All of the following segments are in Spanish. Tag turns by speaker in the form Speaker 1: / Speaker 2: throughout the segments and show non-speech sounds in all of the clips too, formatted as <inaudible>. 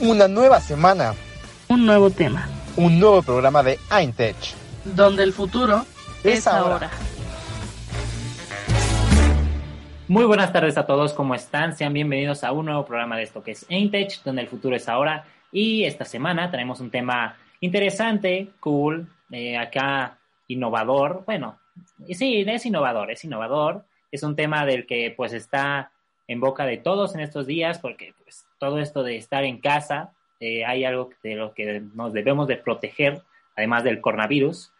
Speaker 1: Una nueva semana.
Speaker 2: Un nuevo tema.
Speaker 1: Un nuevo programa de Eintech.
Speaker 2: Donde el futuro es, ahora.
Speaker 3: Muy buenas tardes a todos, ¿cómo están? Sean bienvenidos a un nuevo programa de esto que es Eintech, donde el futuro es ahora. Y esta semana tenemos un tema interesante, cool, eh, acá innovador. Bueno, sí, es innovador, es innovador es un tema del que pues está en boca de todos en estos días porque pues todo esto de estar en casa eh, hay algo de lo que nos debemos de proteger además del coronavirus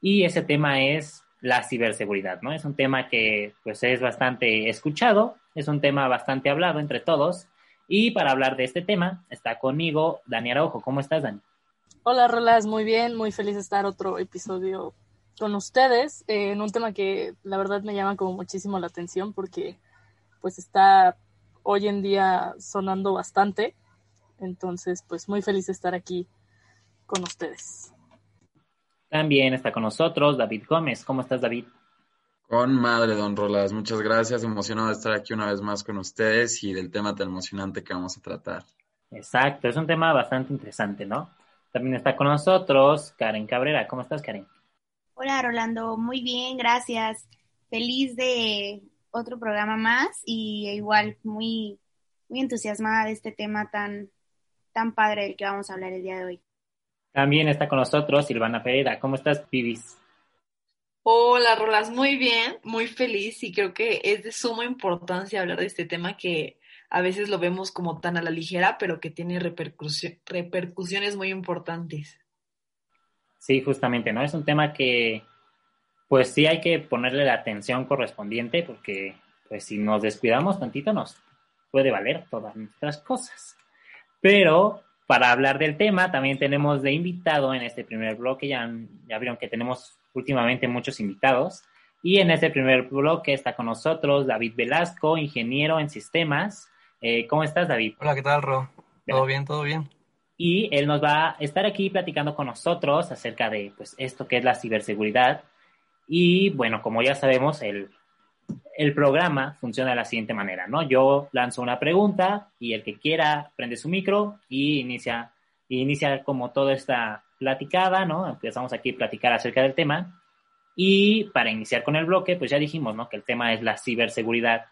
Speaker 3: y ese tema es la ciberseguridad, ¿no? Es un tema que pues es bastante escuchado, es un tema bastante hablado entre todos y para hablar de este tema está conmigo Dani Araujo. ¿Cómo estás, Dani?
Speaker 2: Hola, Rolas, muy bien, muy feliz de estar otro episodio con ustedes eh, en un tema que la verdad me llama como muchísimo la atención porque pues está hoy en día sonando bastante. Entonces, pues muy feliz de estar aquí con ustedes.
Speaker 3: También está con nosotros David Gómez. ¿Cómo estás, David?
Speaker 4: Con madre, don Rolas. Muchas gracias. Emocionado de estar aquí una vez más con ustedes y del tema tan emocionante que vamos a tratar.
Speaker 3: Exacto, es un tema bastante interesante, ¿no? También está con nosotros Karen Cabrera. ¿Cómo estás, Karen?
Speaker 5: Hola Rolando, muy bien, gracias. Feliz de otro programa más y igual muy, muy entusiasmada de este tema tan, tan padre del que vamos a hablar el día de hoy.
Speaker 3: También está con nosotros Silvana Pereira. ¿Cómo estás, Pibis?
Speaker 6: Hola, Rolas, muy bien, muy feliz y creo que es de suma importancia hablar de este tema que a veces lo vemos como tan a la ligera, pero que tiene repercusiones muy importantes.
Speaker 3: Sí, justamente, ¿no? Es un tema que, pues sí hay que ponerle la atención correspondiente porque, pues si nos descuidamos tantito nos puede valer todas nuestras cosas. Pero para hablar del tema también tenemos de invitado en este primer bloque, ya, ya vieron que tenemos últimamente muchos invitados. Y en este primer bloque está con nosotros David Velasco, ingeniero en sistemas. Eh, ¿Cómo estás, David?
Speaker 7: Hola, ¿qué tal, Ro? ¿Todo bien, todo bien?
Speaker 3: Y él nos va a estar aquí platicando con nosotros acerca de pues, esto que es la ciberseguridad. Y bueno, como ya sabemos, el, el programa funciona de la siguiente manera, ¿no? Yo lanzo una pregunta y el que quiera prende su micro y inicia, inicia como toda esta platicada, ¿no? Empezamos aquí a platicar acerca del tema. Y para iniciar con el bloque, pues ya dijimos, ¿no? Que el tema es la ciberseguridad.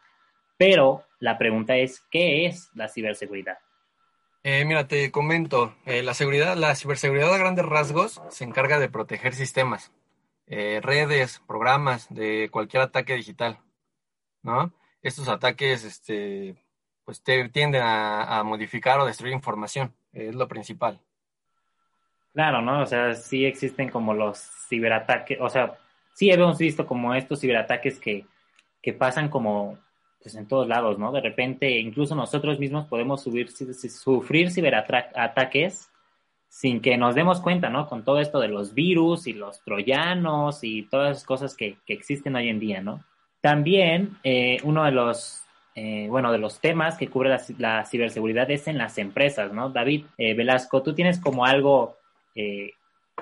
Speaker 3: Pero la pregunta es, ¿qué es la ciberseguridad?
Speaker 7: Eh, mira, te comento, eh, la seguridad, la ciberseguridad a grandes rasgos se encarga de proteger sistemas, eh, redes, programas de cualquier ataque digital, ¿no? Estos ataques, este, pues tienden a, modificar o destruir información, es lo principal.
Speaker 3: Claro, ¿no? O sea, sí existen como los ciberataques, o sea, sí hemos visto como estos ciberataques que, que pasan como pues en todos lados, ¿no? De repente, incluso nosotros mismos podemos subir, sufrir ciberataques sin que nos demos cuenta, ¿no? Con todo esto de los virus y los troyanos y todas las cosas que, existen hoy en día, ¿no? También eh, uno de los, eh, bueno, de los temas que cubre la, ciberseguridad es en las empresas, ¿no? David eh, Velasco, tú tienes como algo que,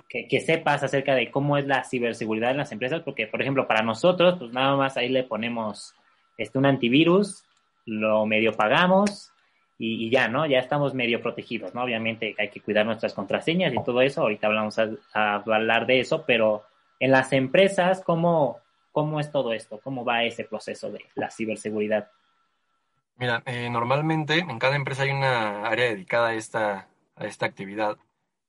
Speaker 3: que, sepas acerca de cómo es la ciberseguridad en las empresas, porque, por ejemplo, para nosotros, pues nada más ahí le ponemos este, un antivirus, lo medio pagamos y, ya, ¿no? Ya estamos medio protegidos, ¿no? Obviamente hay que cuidar nuestras contraseñas y todo eso, ahorita hablamos a, hablar de eso, pero en las empresas, ¿cómo, ¿cómo es todo esto? ¿Cómo va ese proceso de la ciberseguridad?
Speaker 7: Mira, eh, normalmente en cada empresa hay una área dedicada a esta, a esta actividad.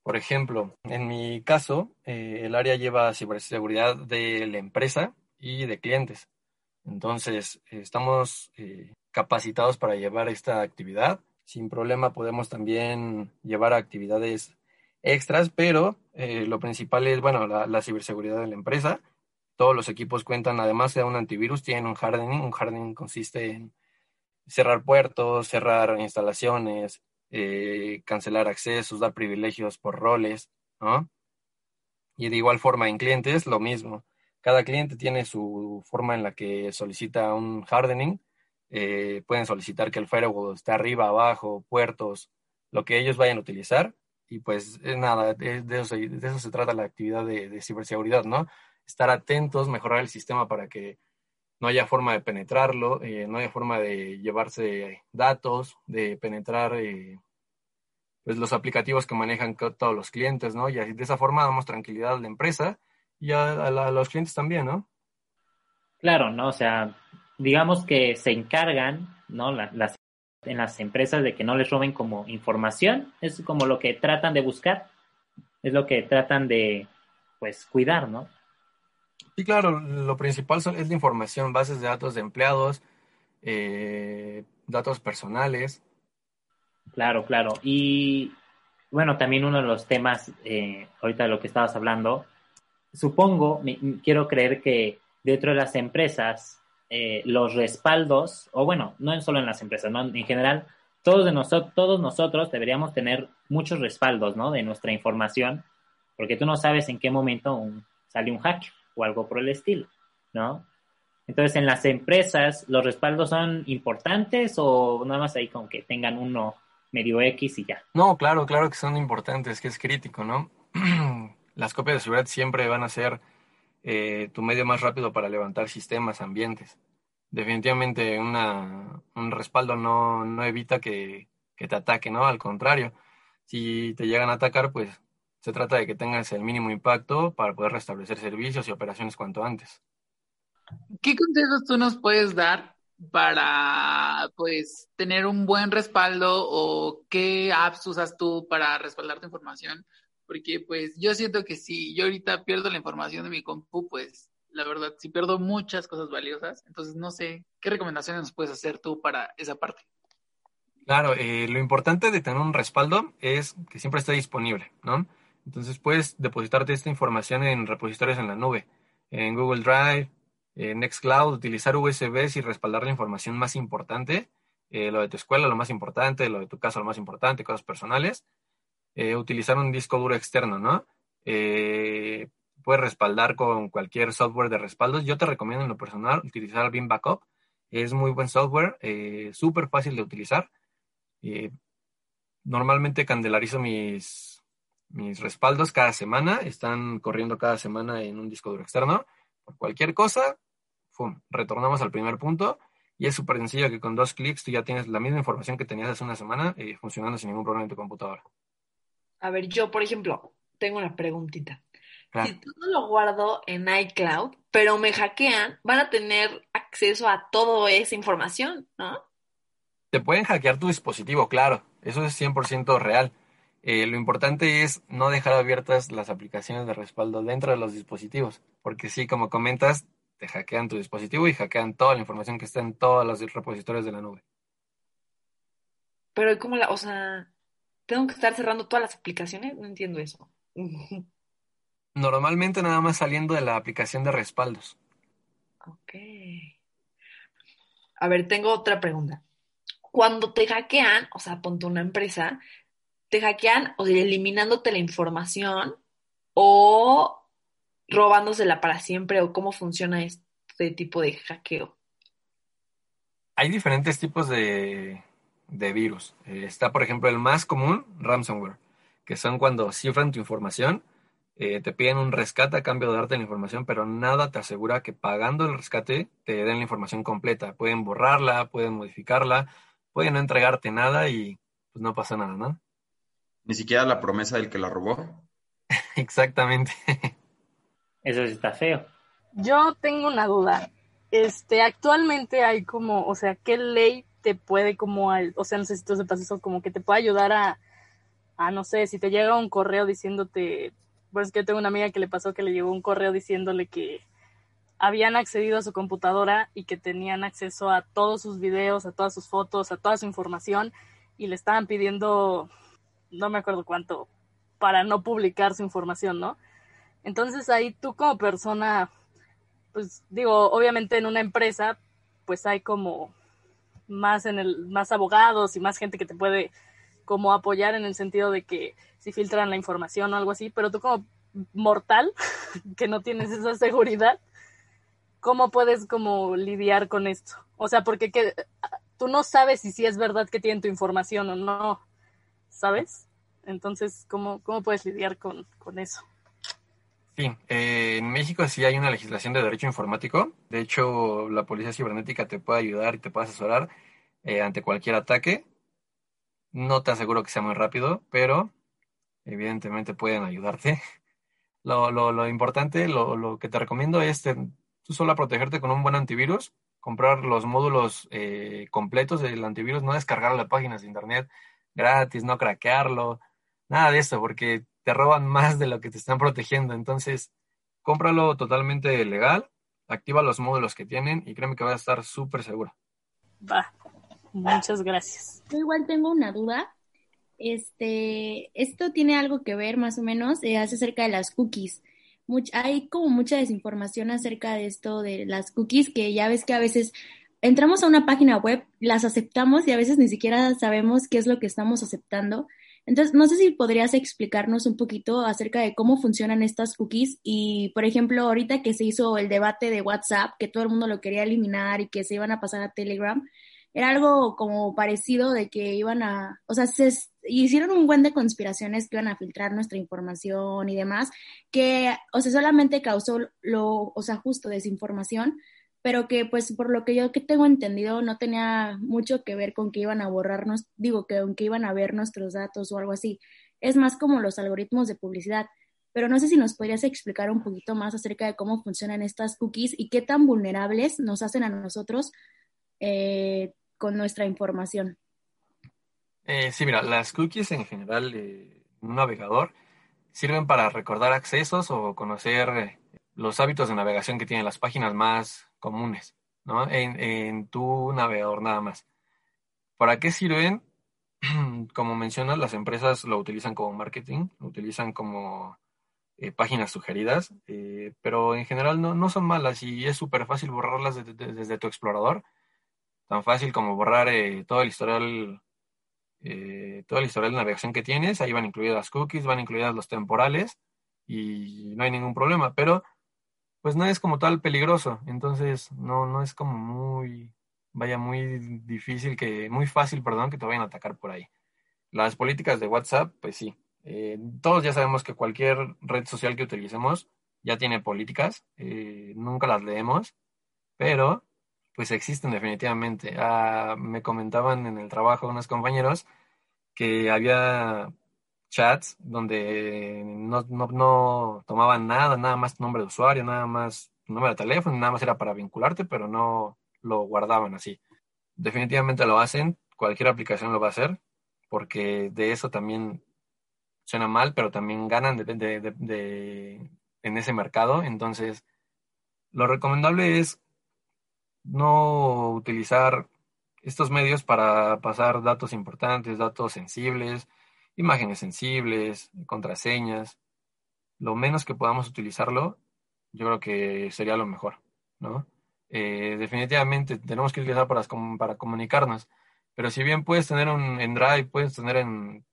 Speaker 7: Por ejemplo, en mi caso, eh, el área lleva ciberseguridad de la empresa y de clientes. Entonces, estamos eh, capacitados para llevar esta actividad. Sin problema podemos también llevar actividades extras, pero eh, lo principal es, bueno, la, ciberseguridad de la empresa. todos los equipos cuentan, además de un antivirus, tienen un hardening. Un hardening consiste en cerrar puertos, cerrar instalaciones, eh, cancelar accesos, dar privilegios por roles, ¿no? Y de igual forma en clientes, lo mismo. Cada cliente tiene su forma en la que solicita un hardening. Eh, pueden solicitar que el firewall esté arriba, abajo, puertos, lo que ellos vayan a utilizar. Y pues nada, de, eso, de, eso, se trata la actividad de, de ciberseguridad, ¿no? Estar atentos, mejorar el sistema para que no haya forma de penetrarlo, eh, no haya forma de llevarse datos, de penetrar eh, pues los aplicativos que manejan todos los clientes, ¿no? Y así, de esa forma damos tranquilidad a la empresa y a, los clientes también, ¿no?
Speaker 3: Claro, ¿no? O sea, digamos que se encargan, ¿no? las, en las empresas de que no les roben como información, es como lo que tratan de buscar, es lo que tratan de, pues, cuidar, ¿no?
Speaker 7: Sí, claro, lo principal es la información, bases de datos de empleados, eh, datos personales.
Speaker 3: Claro, claro. Y bueno, también uno de los temas, eh, ahorita de lo que estabas hablando, supongo, quiero creer que dentro de las empresas, eh, los respaldos, o bueno, no solo en las empresas, ¿no? en general, todos, de nosotros, todos nosotros deberíamos tener muchos respaldos, ¿no? De nuestra información, porque tú no sabes en qué momento sale un hacker o algo por el estilo, ¿no? Entonces, en las empresas, ¿los respaldos son importantes o nada más ahí con que tengan uno medio X y ya?
Speaker 7: No, claro, claro que son importantes, que es crítico, ¿no? Las copias de seguridad siempre van a ser eh, tu medio más rápido para levantar sistemas, ambientes. Definitivamente un respaldo no, no evita que, que te ataque, ¿no? Al contrario, si te llegan a atacar, pues se trata de que tengas el mínimo impacto para poder restablecer servicios y operaciones cuanto antes.
Speaker 8: ¿Qué consejos tú nos puedes dar para pues tener un buen respaldo o qué apps usas tú para respaldar tu información? Porque pues yo siento que si yo ahorita pierdo la información de mi compu, pues la verdad, si pierdo muchas cosas valiosas, entonces no sé, ¿qué recomendaciones nos puedes hacer tú para esa parte?
Speaker 7: Claro, eh, lo importante de tener un respaldo es que siempre esté disponible, ¿no? Entonces puedes depositarte esta información en repositorios en la nube, en Google Drive, en Nextcloud, utilizar USBs y respaldar la información más importante, eh, lo de tu escuela lo más importante, lo de tu casa lo más importante, cosas personales. Eh, utilizar un disco duro externo, ¿no? Eh, puedes respaldar con cualquier software de respaldo. Yo te recomiendo en lo personal utilizar Beam Backup. Es muy buen software, súper fácil de utilizar. normalmente candelarizo mis mis respaldos cada semana, están corriendo cada semana en un disco duro externo. Por cualquier cosa, retornamos al primer punto y es súper sencillo que con dos clics tú ya tienes la misma información que tenías hace una semana eh, funcionando sin ningún problema en tu computadora.
Speaker 6: A ver, yo, por ejemplo, tengo una preguntita. Si todo lo guardo en iCloud, pero me hackean, van a tener acceso a toda esa información, ¿no?
Speaker 7: Te pueden hackear tu dispositivo, claro. Eso es 100% real. Eh, lo importante es no dejar abiertas las aplicaciones de respaldo dentro de los dispositivos, porque sí, como comentas, te hackean tu dispositivo y hackean toda la información que está en todos los repositorios de la nube.
Speaker 6: Pero como la, o sea, tengo que estar cerrando todas las aplicaciones, no entiendo eso. <laughs>
Speaker 7: Normalmente nada más saliendo de la aplicación de respaldos.
Speaker 6: Ok. A ver, tengo otra pregunta. Cuando te hackean, o sea, ponte una empresa, te hackean o eliminándote la información o robándosela para siempre o cómo funciona este tipo de hackeo?
Speaker 7: Hay diferentes tipos de, virus. Eh, está, por ejemplo, el más común, ransomware, que son cuando cifran tu información, eh, te piden un rescate a cambio de darte la información, pero nada te asegura que pagando el rescate te den la información completa. Pueden borrarla, pueden modificarla, pueden no entregarte nada y pues no pasa nada, ¿no?
Speaker 4: Ni siquiera la promesa del que la robó. <laughs>
Speaker 7: Exactamente.
Speaker 3: Eso sí está feo.
Speaker 2: Yo tengo una duda. Este, actualmente hay como, o sea, ¿qué ley te puede como, o sea, no sé si tú sepas eso, como que te puede ayudar a, a, no sé, si te llega un correo diciéndote, pues es que yo tengo una amiga que le pasó que le llegó un correo diciéndole que habían accedido a su computadora y que tenían acceso a todos sus videos, a todas sus fotos, a toda su información y le estaban pidiendo no me acuerdo cuánto, para no publicar su información, ¿no? Entonces ahí tú como persona, pues digo, obviamente en una empresa, pues hay como más en el, más abogados y más gente que te puede como apoyar en el sentido de que si filtran la información o algo así, pero tú como mortal, <laughs> que no tienes esa seguridad, ¿cómo puedes como lidiar con esto? O sea, porque que, tú no sabes si sí es verdad que tienen tu información o no, ¿sabes? Entonces, ¿cómo, cómo puedes lidiar con, con eso?
Speaker 7: Sí, eh, en México sí hay una legislación de derecho informático. De hecho, la policía cibernética te puede ayudar y te puede asesorar eh, ante cualquier ataque. No te aseguro que sea muy rápido, pero evidentemente pueden ayudarte. <laughs> Lo, lo, lo importante, lo, lo, que te recomiendo es tú solo protegerte con un buen antivirus, comprar los módulos eh, completos del antivirus, no descargar las páginas de internet gratis, no craquearlo, nada de eso, porque te roban más de lo que te están protegiendo. Entonces, cómpralo totalmente legal, activa los módulos que tienen y créeme que vas a estar súper seguro.
Speaker 2: Va, muchas gracias.
Speaker 5: Yo igual tengo una duda. Este, esto tiene algo que ver más o menos, eh, hace acerca de las cookies. hay como mucha desinformación acerca de esto de las cookies, que ya ves que a veces entramos a una página web, las aceptamos y a veces ni siquiera sabemos qué es lo que estamos aceptando. Entonces, no sé si podrías explicarnos un poquito acerca de cómo funcionan estas cookies y, por ejemplo, ahorita que se hizo el debate de WhatsApp, que todo el mundo lo quería eliminar y que se iban a pasar a Telegram, era algo como parecido de que iban a, o sea, se hicieron un buen de conspiraciones que iban a filtrar nuestra información y demás, que, o sea, solamente causó lo, o sea, justo desinformación, pero que pues por lo que yo que tengo entendido no tenía mucho que ver con que iban a borrarnos, digo que aunque iban a ver nuestros datos o algo así, es más como los algoritmos de publicidad. Pero no sé si nos podrías explicar un poquito más acerca de cómo funcionan estas cookies y qué tan vulnerables nos hacen a nosotros eh, con nuestra información.
Speaker 7: Eh, sí, mira, las cookies en general en un navegador sirven para recordar accesos o conocer eh, los hábitos de navegación que tienen las páginas más comunes, ¿no? En, tu navegador nada más. ¿Para qué sirven? <clears throat> Como mencionas, las empresas lo utilizan como marketing, lo utilizan como eh, páginas sugeridas, eh, pero en general no, son malas y es súper fácil borrarlas desde, tu explorador. Tan fácil como borrar eh, todo el historial todo el historial de navegación que tienes, ahí van incluidas cookies, van incluidas los temporales y no hay ningún problema, pero pues no es como tal peligroso, entonces no, no es como muy, vaya, muy difícil que, muy fácil, perdón, que te vayan a atacar por ahí. Las políticas de WhatsApp, pues sí, eh, todos ya sabemos que cualquier red social que utilicemos ya tiene políticas, eh, nunca las leemos, pero pues existen definitivamente. Ah, me comentaban en el trabajo unos compañeros que había chats donde no, no, no, tomaban nada, nada más tu nombre de usuario, nada más número de teléfono, nada más era para vincularte, pero no lo guardaban así. Definitivamente lo hacen, cualquier aplicación lo va a hacer, porque de eso también suena mal, pero también ganan de, en ese mercado. Entonces, lo recomendable es no utilizar estos medios para pasar datos importantes, datos sensibles, imágenes sensibles, contraseñas, lo menos que podamos utilizarlo, yo creo que sería lo mejor, ¿no? Eh, definitivamente tenemos que utilizar para, comunicarnos, pero si bien puedes tener un, en Drive, puedes tener en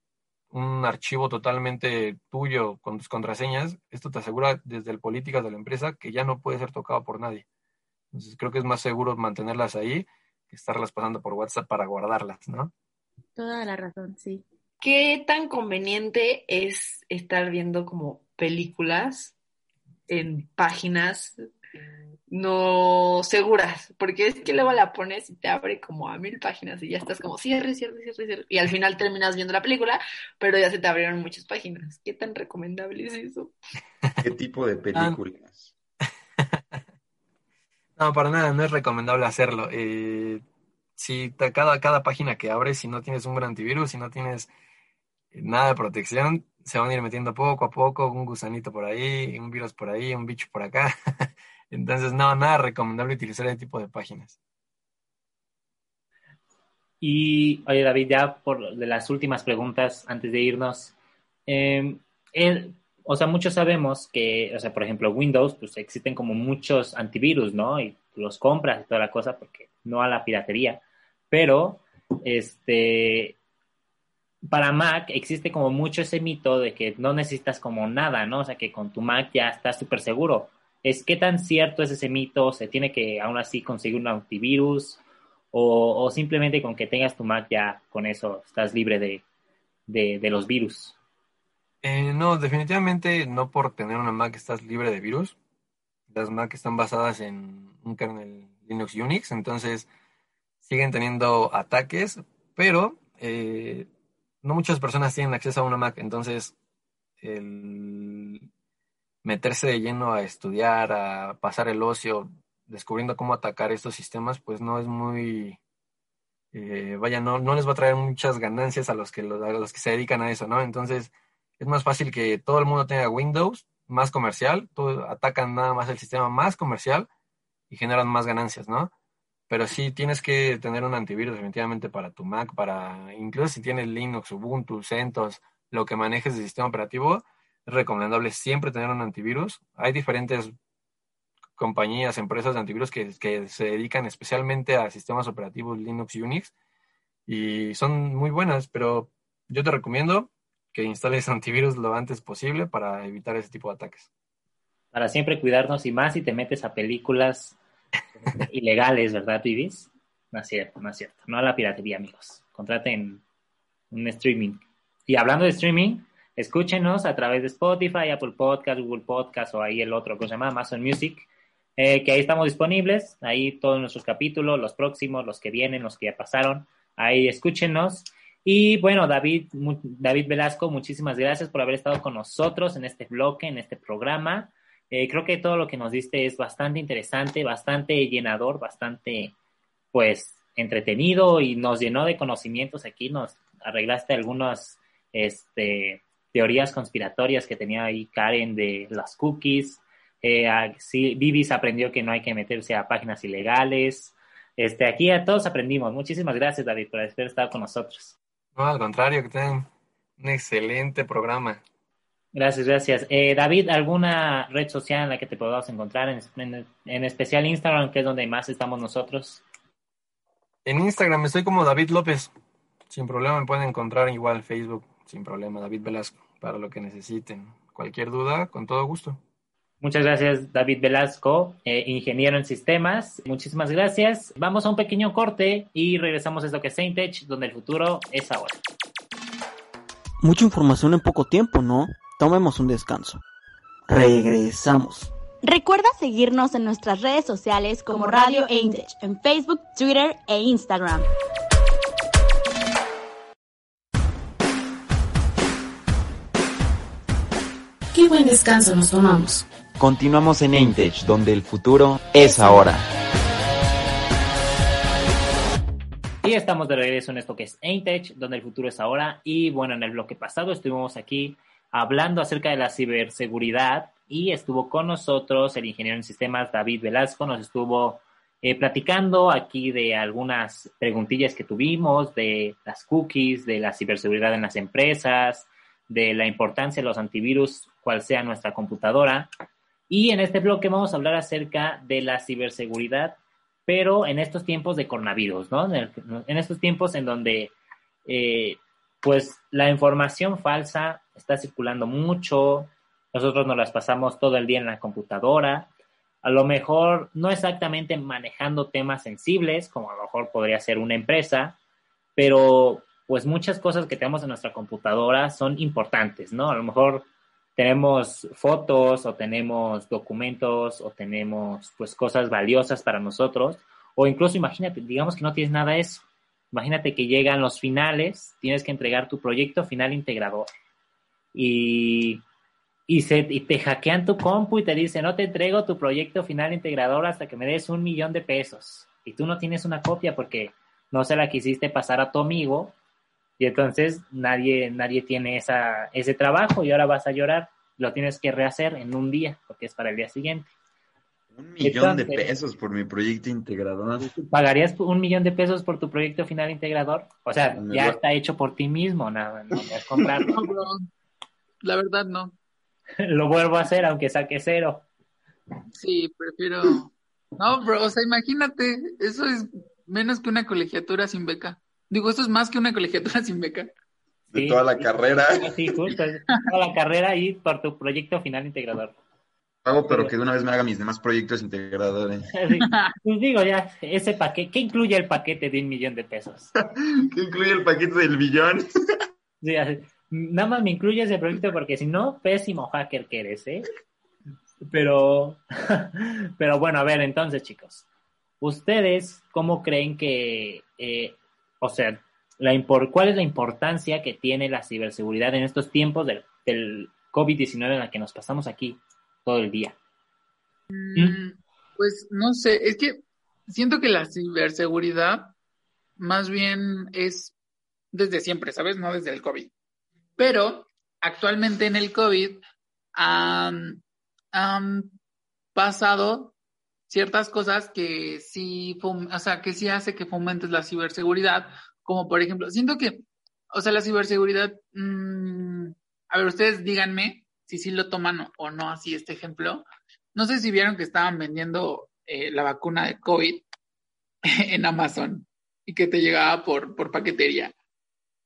Speaker 7: un archivo totalmente tuyo con tus contraseñas, esto te asegura desde el políticas de la empresa que ya no puede ser tocado por nadie. Entonces creo que es más seguro mantenerlas ahí que estarlas pasando por WhatsApp para guardarlas, ¿no?
Speaker 5: Toda la razón, sí.
Speaker 6: ¿Qué tan conveniente es estar viendo como películas en páginas no seguras? Porque es que luego la pones y te abre como a mil páginas y ya estás como cierre, cierre, cierre, cierre. Y al final terminas viendo la película, pero ya se te abrieron muchas páginas. ¿Qué tan recomendable es eso?
Speaker 4: ¿Qué tipo de películas? <laughs>
Speaker 7: no, para nada, no es recomendable hacerlo. Eh, si cada, cada página que abres, si no tienes un gran antivirus, si no tienes nada de protección, se van a ir metiendo poco a poco, un gusanito por ahí, un virus por ahí, un bicho por acá. <laughs> Entonces, no, nada recomendable utilizar ese tipo de páginas.
Speaker 3: Y, oye, David, ya por de las últimas preguntas, antes de irnos, em, o sea, muchos sabemos que, o sea, por ejemplo, Windows, pues existen como muchos antivirus, ¿no? Y los compras y toda la cosa, porque no a la piratería. Pero, este, para Mac existe como mucho ese mito de que no necesitas como nada, ¿no? O sea, que con tu Mac ya estás súper seguro. ¿Es qué tan cierto es ese mito? ¿Se tiene que aún así conseguir un antivirus? ¿O, simplemente con que tengas tu Mac ya con eso estás libre de, de, de los virus?
Speaker 7: Eh, no, definitivamente no por tener una Mac estás libre de virus. Las Mac están basadas en un kernel Linux Unix, entonces siguen teniendo ataques, pero eh, no muchas personas tienen acceso a una Mac, entonces el meterse de lleno a estudiar, a pasar el ocio, descubriendo cómo atacar estos sistemas, pues no es muy, eh, vaya, no, no les va a traer muchas ganancias a los que a los que se dedican a eso, ¿no? Entonces es más fácil que todo el mundo tenga Windows más comercial, todo, atacan nada más el sistema más comercial y generan más ganancias, ¿no? Pero sí tienes que tener un antivirus definitivamente para tu Mac, para incluso si tienes Linux, Ubuntu, CentOS, lo que manejes de sistema operativo, es recomendable siempre tener un antivirus. Hay diferentes compañías, empresas de antivirus que, que se dedican especialmente a sistemas operativos Linux y Unix y son muy buenas, pero yo te recomiendo que instales <laughs> antivirus lo antes posible para evitar ese tipo de ataques.
Speaker 3: Para siempre cuidarnos y más si te metes a películas <laughs> ilegales, ¿verdad, Vivis? No es cierto, no es cierto. No a la piratería, amigos. Contraten un streaming. Y hablando de streaming, escúchenos a través de Spotify, Apple Podcast, Google Podcast o ahí el otro que se llama Amazon Music, eh, que ahí estamos disponibles. Ahí todos nuestros capítulos, los próximos, los que vienen, los que ya pasaron. Ahí escúchenos. Y bueno, David, David Velasco, muchísimas gracias por haber estado con nosotros en este bloque, en este programa. Eh, creo que todo lo que nos diste es bastante interesante, bastante llenador, bastante, pues, entretenido y nos llenó de conocimientos aquí. Nos arreglaste algunas este, teorías conspiratorias que tenía ahí Karen de las cookies. Eh, sí, Vivis aprendió que no hay que meterse a páginas ilegales. Este, aquí a todos aprendimos. Muchísimas gracias, David, por haber estado con nosotros.
Speaker 7: No, al contrario, que tengan un excelente programa.
Speaker 3: Gracias, gracias. Eh, David, ¿alguna red social en la que te podamos encontrar? En, en, especial Instagram, que es donde más estamos nosotros.
Speaker 7: En Instagram estoy como David López. Sin problema me pueden encontrar igual Facebook, sin problema, David Velasco, para lo que necesiten. Cualquier duda, con todo gusto.
Speaker 3: Muchas gracias, David Velasco, eh, ingeniero en sistemas. Muchísimas gracias. Vamos a un pequeño corte y regresamos a esto que es Saintech, donde el futuro es ahora.
Speaker 9: Mucha información en poco tiempo, ¿no? Tomemos un descanso. Regresamos.
Speaker 10: Recuerda seguirnos en nuestras redes sociales como Radio Eintech en Facebook, Twitter e Instagram.
Speaker 11: Qué buen descanso nos tomamos.
Speaker 9: Continuamos en Eintech, donde el futuro es ahora.
Speaker 3: Y estamos de regreso en esto que es Eintech, donde el futuro es ahora. Y bueno, en el bloque pasado estuvimos aquí hablando acerca de la ciberseguridad y estuvo con nosotros el ingeniero en sistemas David Velasco, nos estuvo eh, platicando aquí de algunas preguntillas que tuvimos, de las cookies, de la ciberseguridad en las empresas, de la importancia de los antivirus, cual sea nuestra computadora. Y en este bloque vamos a hablar acerca de la ciberseguridad, pero en estos tiempos de coronavirus, ¿no? En, estos tiempos en donde eh, pues la información falsa está circulando mucho, nosotros nos las pasamos todo el día en la computadora, a lo mejor no exactamente manejando temas sensibles, como a lo mejor podría ser una empresa, pero pues muchas cosas que tenemos en nuestra computadora son importantes, ¿no? A lo mejor tenemos fotos o tenemos documentos o tenemos pues cosas valiosas para nosotros, o incluso imagínate, digamos que no tienes nada de eso Imagínate que llegan los finales, tienes que entregar tu proyecto final integrador y, y, se, y te hackean tu compu y te dicen, no te entrego tu proyecto final integrador hasta que me des un millón de pesos. Y tú no tienes una copia porque no se la quisiste pasar a tu amigo y entonces nadie, nadie tiene esa, ese trabajo y ahora vas a llorar. Lo tienes que rehacer en un día porque es para el día siguiente.
Speaker 4: Un millón de pesos por mi proyecto integrador.
Speaker 3: ¿Pagarías un millón de pesos por tu proyecto final integrador? O sea, ya está hecho por ti mismo, nada, no, es <laughs> comprarlo.
Speaker 8: La verdad, no. <laughs>
Speaker 3: lo vuelvo a hacer aunque saque cero.
Speaker 8: Sí, prefiero. No, bro, o sea, imagínate, eso es menos que una colegiatura sin beca. Digo, eso es más que una colegiatura <laughs> sin beca.
Speaker 4: De toda la carrera. <laughs>
Speaker 3: Sí, justo, toda la carrera y por tu proyecto final integrador.
Speaker 4: Hago, pero que de una vez me haga mis demás proyectos integradores.
Speaker 3: Pues digo, ya, ese paquete, ¿qué incluye el paquete de un millón de pesos?
Speaker 4: ¿Qué incluye el paquete del billón?
Speaker 3: Sí, nada más me incluye ese proyecto porque si no, pésimo hacker que eres, ¿eh? Pero, <laughs> pero bueno, a ver, entonces, chicos, ¿ustedes cómo creen que, eh, o sea, la cuál es la importancia que tiene la ciberseguridad en estos tiempos del, del COVID-19 en la que nos pasamos aquí todo el día?
Speaker 8: Mm, pues no sé, es que siento que la ciberseguridad más bien es desde siempre, ¿sabes? No desde el COVID. Pero actualmente en el COVID han, pasado ciertas cosas que sí, o sea, que sí hace que fomentes la ciberseguridad, como por ejemplo, siento que, o sea, la ciberseguridad, mm, a ver, ustedes díganme si sí lo toman o no así este ejemplo. No sé si vieron que estaban vendiendo eh, la vacuna de COVID <laughs> en Amazon y que te llegaba por, por paquetería.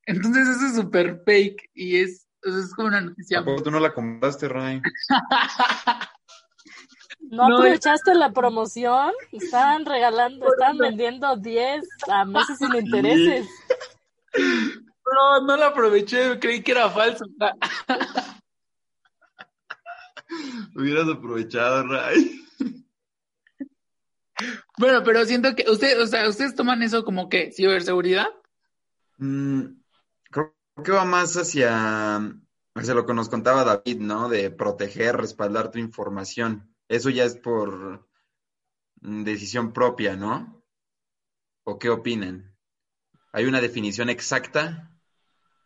Speaker 8: Entonces eso es súper fake y es, es como una noticia.
Speaker 4: tú no la compraste, Ray? <laughs>
Speaker 2: ¿No, aprovechaste la promoción? Estaban regalando, estaban vendiendo 10 a meses sin intereses.
Speaker 8: No, no la aproveché, creí que era falso. <laughs>
Speaker 4: Hubieras aprovechado, Ray.
Speaker 8: Bueno, pero siento que ustedes, o sea, ustedes toman eso como que ciberseguridad.
Speaker 4: Mm, que va más hacia, hacia lo que nos contaba David, ¿no? De proteger, respaldar tu información. Eso ya es por decisión propia, ¿no? ¿O qué opinan? ¿Hay una definición exacta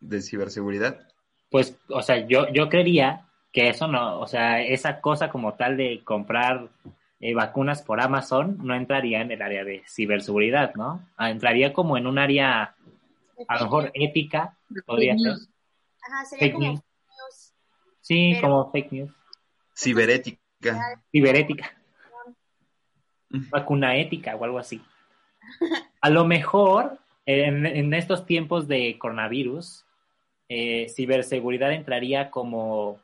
Speaker 4: de ciberseguridad?
Speaker 3: Pues, o sea, yo, yo creería que eso no, o sea, esa cosa como tal de comprar eh, vacunas por Amazon no entraría en el área de ciberseguridad, ¿no? Ah, entraría como en un área a lo mejor ética, podría ser.
Speaker 5: Ajá, sería como
Speaker 3: news. Sí, como fake news.
Speaker 4: Ciberética.
Speaker 3: Ciberética. Vacuna ética o algo así. <laughs> A lo mejor en, estos tiempos de coronavirus, eh, ciberseguridad entraría como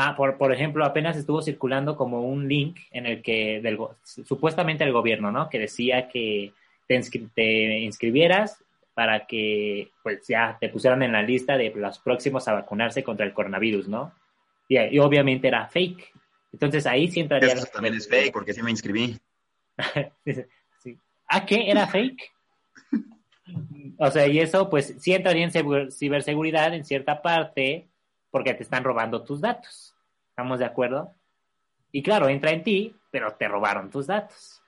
Speaker 3: Ah, por, por ejemplo, apenas estuvo circulando como un link en el que, del, supuestamente el gobierno, ¿no? Que decía que te, te, inscribieras para que, pues ya te pusieran en la lista de los próximos a vacunarse contra el coronavirus, ¿no? Y, obviamente era fake. Entonces ahí sí entraría.
Speaker 4: Eso también es fake, porque sí me inscribí. <laughs>
Speaker 3: sí. ¿Ah, qué? ¿Era fake? <laughs> o sea, y eso, pues sí entraría en ciberseguridad en cierta parte, porque te están robando tus datos. ¿Estamos de acuerdo? Y claro, entra en ti, pero te robaron tus datos.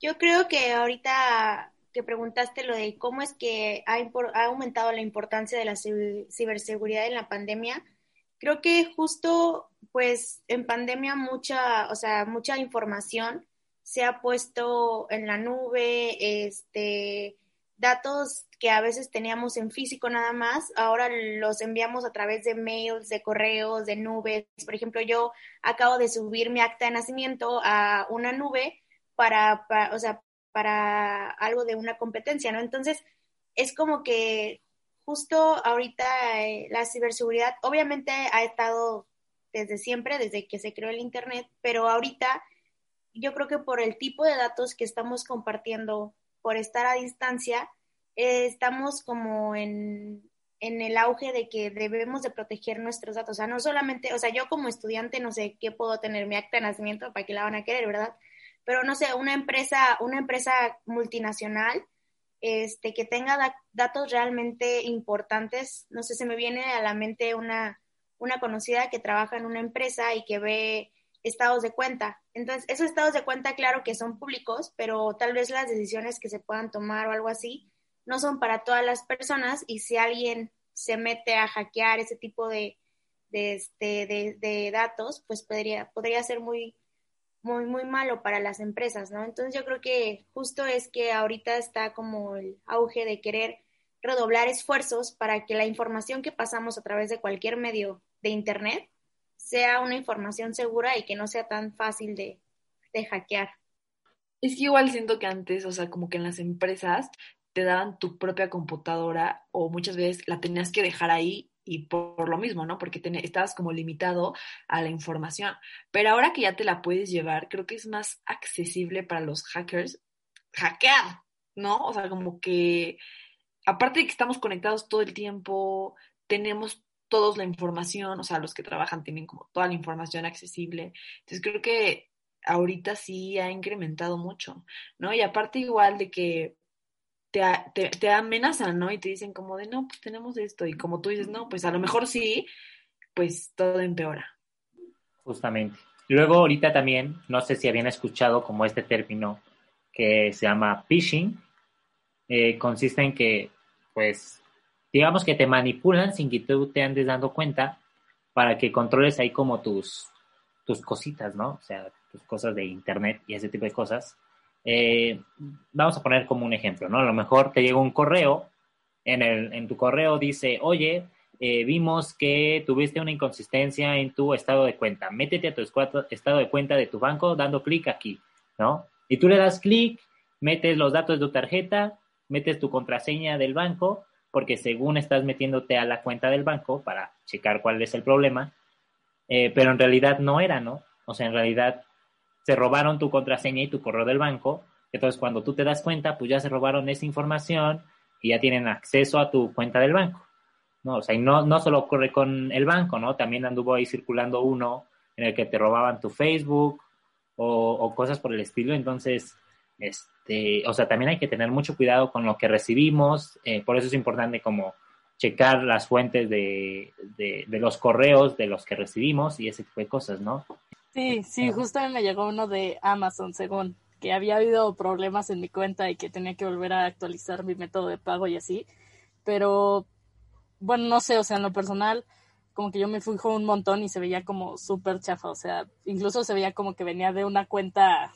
Speaker 5: Yo creo que ahorita que preguntaste lo de cómo es que ha, ha aumentado la importancia de la ciberseguridad en la pandemia, creo que justo pues en pandemia mucha, o sea, mucha información se ha puesto en la nube, este, datos que a veces teníamos en físico nada más, ahora los enviamos a través de mails, de correos, de nubes. Por ejemplo, yo acabo de subir mi acta de nacimiento a una nube para, o sea, para algo de una competencia, ¿no? Entonces, es como que justo ahorita eh, la ciberseguridad obviamente ha estado desde siempre, desde que se creó el Internet, pero ahorita yo creo que por el tipo de datos que estamos compartiendo por estar a distancia, eh, estamos como en, en el auge de que debemos de proteger nuestros datos. O sea, no solamente, o sea, yo como estudiante no sé qué puedo tener mi acta de nacimiento para que la van a querer, ¿verdad? Pero no sé, una empresa, una empresa multinacional este, que tenga datos realmente importantes, no sé, se me viene a la mente una, una conocida que trabaja en una empresa y que ve estados de cuenta. Entonces, esos estados de cuenta, claro que son públicos, pero tal vez las decisiones que se puedan tomar o algo así no son para todas las personas y si alguien se mete a hackear ese tipo de, de, este, de, datos, pues podría, podría ser muy, muy, muy malo para las empresas, ¿no? Entonces yo creo que justo es que ahorita está como el auge de querer redoblar esfuerzos para que la información que pasamos a través de cualquier medio de Internet sea una información segura y que no sea tan fácil de, de hackear.
Speaker 6: Es que igual siento que antes, o sea, como que en las empresas te daban tu propia computadora o muchas veces la tenías que dejar ahí y por, lo mismo, ¿no? Porque estabas como limitado a la información. Pero ahora que ya te la puedes llevar, creo que es más accesible para los hackers hackear, ¿no? O sea, como que aparte de que estamos conectados todo el tiempo, tenemos todos la información, o sea, los que trabajan tienen como toda la información accesible. Entonces creo que ahorita sí ha incrementado mucho, ¿no? Y aparte igual de que te, te, te, amenazan, ¿no? Y te dicen como de, no, pues tenemos esto. Y como tú dices, no, pues a lo mejor sí, pues todo empeora.
Speaker 3: Justamente. Luego ahorita también, no sé si habían escuchado como este término que se llama phishing. Eh, consiste en que, pues, digamos que te manipulan sin que tú te andes dando cuenta para que controles ahí como tus, tus cositas, ¿no? O sea, tus cosas de internet y ese tipo de cosas. Eh, vamos a poner como un ejemplo, ¿no? A lo mejor te llega un correo, en, el, en tu correo dice, oye, eh, vimos que tuviste una inconsistencia en tu estado de cuenta. Métete a tu estado de cuenta de tu banco dando clic aquí, ¿no? Y tú le das clic, metes los datos de tu tarjeta, metes tu contraseña del banco, porque según estás metiéndote a la cuenta del banco para checar cuál es el problema, eh, pero en realidad no era, ¿no? O sea, en realidad se robaron tu contraseña y tu correo del banco. Entonces, cuando tú te das cuenta, pues ya se robaron esa información y ya tienen acceso a tu cuenta del banco. ¿no? O sea, y no, no solo ocurre con el banco, ¿no? También anduvo ahí circulando uno en el que te robaban tu Facebook o, cosas por el estilo. Entonces, este, o sea, también hay que tener mucho cuidado con lo que recibimos. Eh, por eso es importante como checar las fuentes de, de, de los correos de los que recibimos y ese tipo de cosas, ¿no?
Speaker 2: Sí, sí, justo me llegó uno de Amazon, según que había habido problemas en mi cuenta y que tenía que volver a actualizar mi método de pago y así. Pero, bueno, no sé, o sea, en lo personal, como que yo me fijo un montón y se veía como súper chafa, o sea, incluso se veía como que venía de una cuenta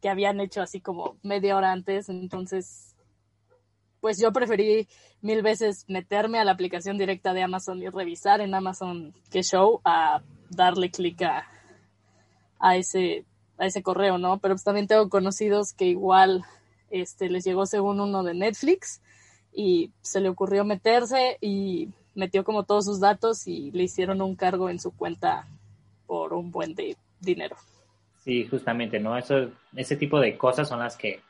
Speaker 2: que habían hecho así como media hora antes, entonces, pues yo preferí mil veces meterme a la aplicación directa de Amazon y revisar en Amazon qué show a darle clic a, a ese, a ese correo, ¿no? Pero pues también tengo conocidos que igual este, les llegó según uno de Netflix y se le ocurrió meterse y metió como todos sus datos y le hicieron un cargo en su cuenta por un buen de dinero.
Speaker 3: Sí, justamente, ¿no? Eso, ese tipo de cosas son las que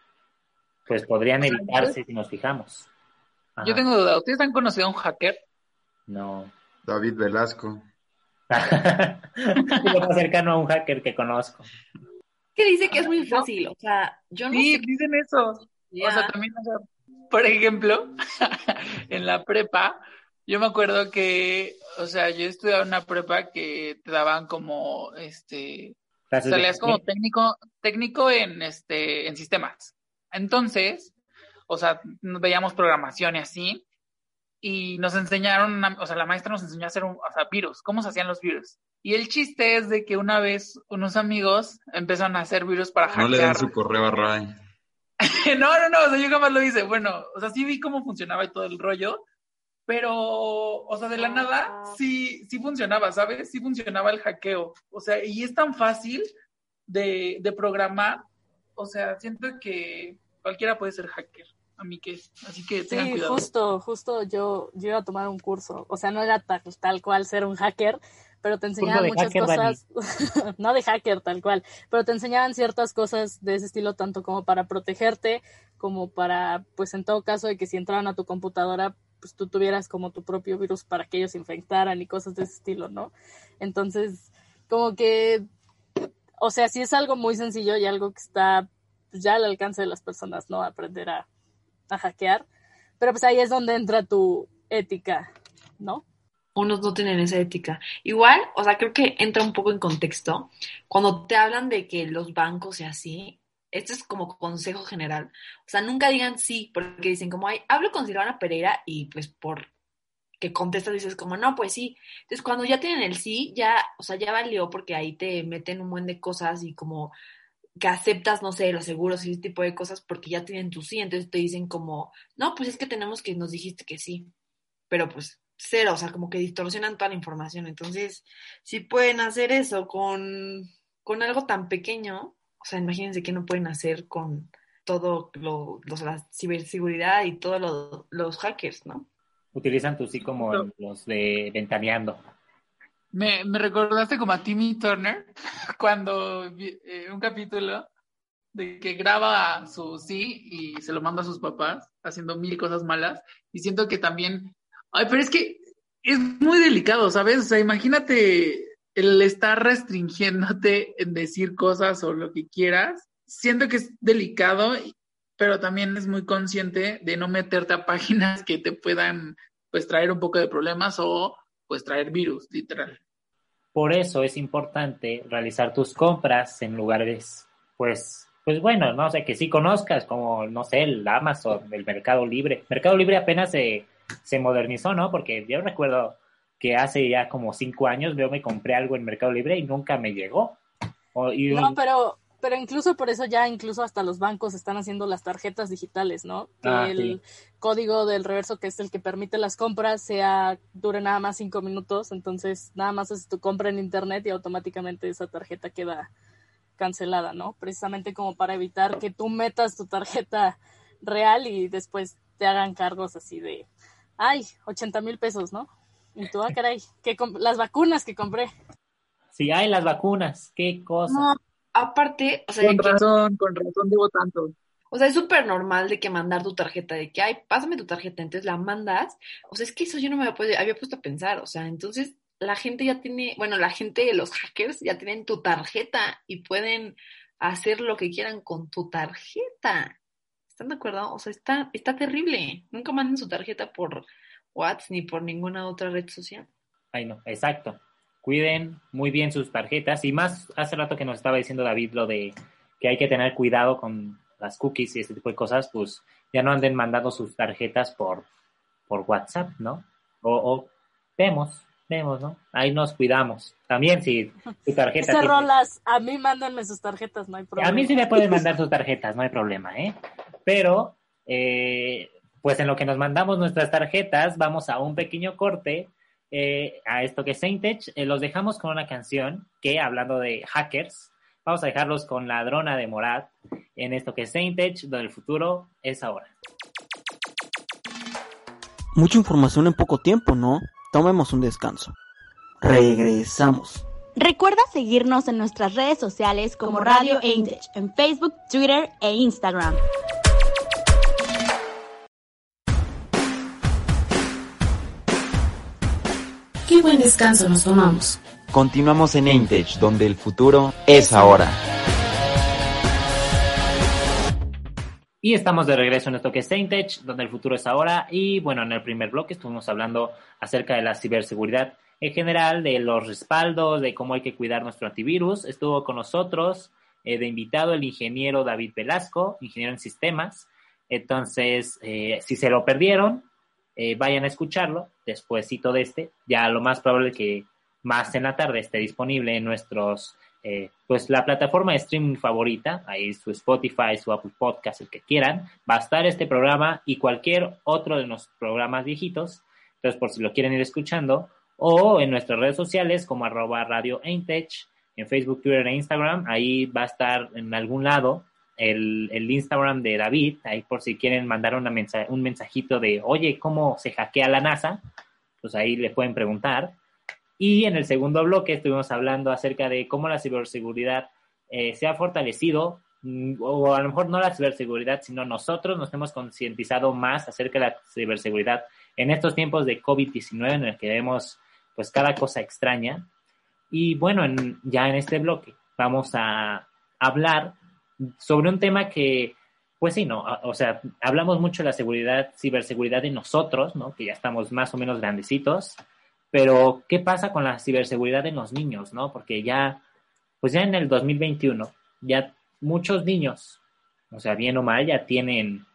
Speaker 3: pues podrían evitarse si nos fijamos.
Speaker 8: Yo tengo duda, ¿ustedes han conocido a un hacker?
Speaker 3: No.
Speaker 4: David Velasco.
Speaker 3: Lo más cercano a un hacker que conozco.
Speaker 6: Que dice que es muy fácil, o sea, yo no
Speaker 8: sí, dicen eso. O sea, también, por ejemplo, <laughs> en la prepa, yo me acuerdo que, o sea, yo estudiaba una prepa que te daban como, este, salías como técnico, técnico en, este, en sistemas. Entonces, o sea, veíamos programación y así, y nos enseñaron, o sea, la maestra nos enseñó a hacer un, o sea, virus, cómo se hacían los virus. Y el chiste es de que una vez unos amigos empezaron a hacer virus para hackear.
Speaker 4: No le den su correo a Ray. <laughs>
Speaker 8: no, no, no, o sea, yo jamás lo hice. Bueno, o sea, sí vi cómo funcionaba y todo el rollo, pero, o sea, de la nada, sí, sí funcionaba, ¿sabes? Sí funcionaba el hackeo. O sea, y es tan fácil de, de programar. O sea, siento que cualquiera puede ser hacker a mí que así que tengan sí,
Speaker 2: justo, justo yo, yo iba a tomar un curso, o sea, no era tal, tal cual ser un hacker, pero te enseñaban muchas cosas, <laughs> no de hacker tal cual, pero te enseñaban ciertas cosas de ese estilo, tanto como para protegerte, como para, pues en todo caso de que si entraban a tu computadora, pues tú tuvieras como tu propio virus para que ellos infectaran y cosas de ese estilo, ¿no? Entonces, como que, o sea, sí es algo muy sencillo y algo que está pues, ya al alcance de las personas, ¿no? Aprender a a hackear, pero pues ahí es donde entra tu ética, ¿no?
Speaker 6: Unos no tienen esa ética. Igual, o sea, creo que entra un poco en contexto. Cuando te hablan de que los bancos y así, esto es como consejo general. O sea, nunca digan sí, porque dicen como, ay, hablo con Silvana Pereira y pues por que contestas dices como, no, pues sí. Entonces, cuando ya tienen el sí, ya, o sea, ya valió porque ahí te meten un buen de cosas y como que aceptas, no sé, los seguros y ese tipo de cosas porque ya tienen tu sí, entonces te dicen como, no, pues es que tenemos que nos dijiste que sí, pero pues cero, o sea, como que distorsionan toda la información. Entonces, si pueden hacer eso con, con algo tan pequeño, o sea, imagínense que no pueden hacer con todo lo, la ciberseguridad y todos los hackers, ¿no?
Speaker 3: Utilizan tú sí como los de ventaneando.
Speaker 8: Me, me recordaste como a Timmy Turner <laughs> cuando eh, un capítulo de que graba su sí y se lo manda a sus papás haciendo mil cosas malas. Y siento que también ay pero es que es muy delicado sabes o sea imagínate el estar restringiéndote en decir cosas o lo que quieras. Siento que es delicado pero también es muy consciente de no meterte a páginas que te puedan pues traer un poco de problemas o pues traer virus literal
Speaker 3: por eso es importante realizar tus compras en lugares pues pues bueno, no sé, que sí conozcas, como, no sé, el Amazon, el Mercado Libre. Mercado Libre apenas se, se modernizó, ¿no? Porque yo recuerdo que hace ya como cinco años yo me compré algo en Mercado Libre y nunca me llegó.
Speaker 2: No, pero, pero incluso por eso ya incluso hasta los bancos están haciendo las tarjetas digitales, ¿no? Que ah, el código del reverso, que es el que permite las compras, sea dure nada más cinco minutos, entonces nada más haces tu compra en internet y automáticamente esa tarjeta queda cancelada, ¿no? Precisamente como para evitar que tú metas tu tarjeta real y después te hagan cargos así de, ay, 80 mil pesos, ¿no? Y tú, ah, caray, que las vacunas que compré.
Speaker 3: Sí, hay las vacunas, qué cosa. No,
Speaker 6: aparte, o sea,
Speaker 8: con razón, con razón debo tanto.
Speaker 6: O sea, es súper normal de que mandar tu tarjeta, de que, ay, pásame tu tarjeta, entonces la mandas. O sea, es que eso yo no me había puesto a pensar. O sea, entonces la gente ya tiene, bueno, la gente, los hackers ya tienen tu tarjeta y pueden hacer lo que quieran con tu tarjeta. ¿Están de acuerdo? O sea, está, está terrible. Nunca manden su tarjeta por WhatsApp ni por ninguna otra red social.
Speaker 3: Ay, no, exacto. Cuiden muy bien sus tarjetas y más hace rato que nos estaba diciendo David lo de que hay que tener cuidado con las cookies y ese tipo de cosas, pues ya no anden mandando sus tarjetas por, por WhatsApp, ¿no? O, o vemos, vemos, ¿no? Ahí nos cuidamos. También si tu tarjeta...
Speaker 2: Tiene... rolas, a mí mándenme sus tarjetas, no hay problema.
Speaker 3: A mí sí me pueden mandar <laughs> sus tarjetas, no hay problema, ¿eh? Pero, eh, pues en lo que nos mandamos nuestras tarjetas, vamos a un pequeño corte eh, a esto que es Saintech. Eh, los dejamos con una canción que, hablando de hackers, vamos a dejarlos con Ladrona de Morad en esto que es Saintech, donde el futuro es ahora.
Speaker 9: Mucha información en poco tiempo, ¿no? Tomemos un descanso. Regresamos.
Speaker 10: Recuerda seguirnos en nuestras redes sociales como Radio Eintech en Facebook, Twitter e Instagram.
Speaker 11: Qué buen descanso nos tomamos.
Speaker 12: Continuamos en Eintech, donde el futuro es ahora.
Speaker 3: Y estamos de regreso en esto que es Saintech, donde el futuro es ahora. Y bueno, en el primer bloque estuvimos hablando acerca de la ciberseguridad en general, de los respaldos, de cómo hay que cuidar nuestro antivirus. Estuvo con nosotros eh, de invitado el ingeniero David Velasco, ingeniero en sistemas. Entonces, eh, si se lo perdieron, eh, vayan a escucharlo despuésito de este. Ya lo más probable que más en la tarde esté disponible en nuestros eh, pues la plataforma de streaming favorita, ahí su Spotify, su Apple Podcast, el que quieran, va a estar este programa y cualquier otro de los programas viejitos, entonces por si lo quieren ir escuchando, o en nuestras redes sociales como arroba radio en Facebook, Twitter e Instagram, ahí va a estar en algún lado el, el Instagram de David, ahí por si quieren mandar una un mensajito de, oye, ¿cómo se hackea la NASA? Pues ahí le pueden preguntar. Y en el segundo bloque estuvimos hablando acerca de cómo la ciberseguridad eh, se ha fortalecido, mm, o a lo mejor no la ciberseguridad, sino nosotros nos hemos concientizado más acerca de la ciberseguridad en estos tiempos de COVID-19 en el que vemos pues cada cosa extraña. Y bueno, ya en este bloque vamos a hablar sobre un tema que, pues sí, no, o sea, hablamos mucho de la seguridad, ciberseguridad de nosotros, ¿no? Que ya estamos más o menos grandecitos, pero, ¿qué pasa con la ciberseguridad en los niños, no? Porque ya, pues ya en el 2021, ya muchos niños, o sea, bien o mal, ya tienen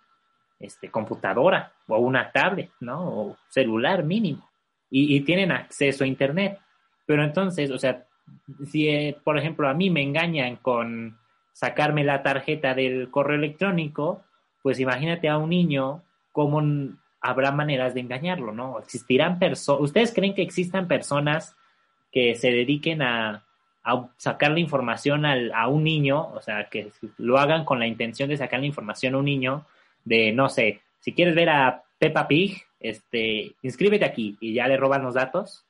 Speaker 3: este, computadora o una tablet, ¿no? O celular mínimo. Y, tienen acceso a Internet. Pero entonces, o sea, si, eh, por ejemplo, a mí me engañan con sacarme la tarjeta del correo electrónico, pues imagínate a un niño cómo habrá maneras de engañarlo, ¿no? Existirán personas, ¿ustedes creen que existan personas que se dediquen a, a sacarle información al, a un niño, o sea, que lo hagan con la intención de sacarle información a un niño de, no sé, si quieres ver a Peppa Pig, este, inscríbete aquí y ya le roban los datos.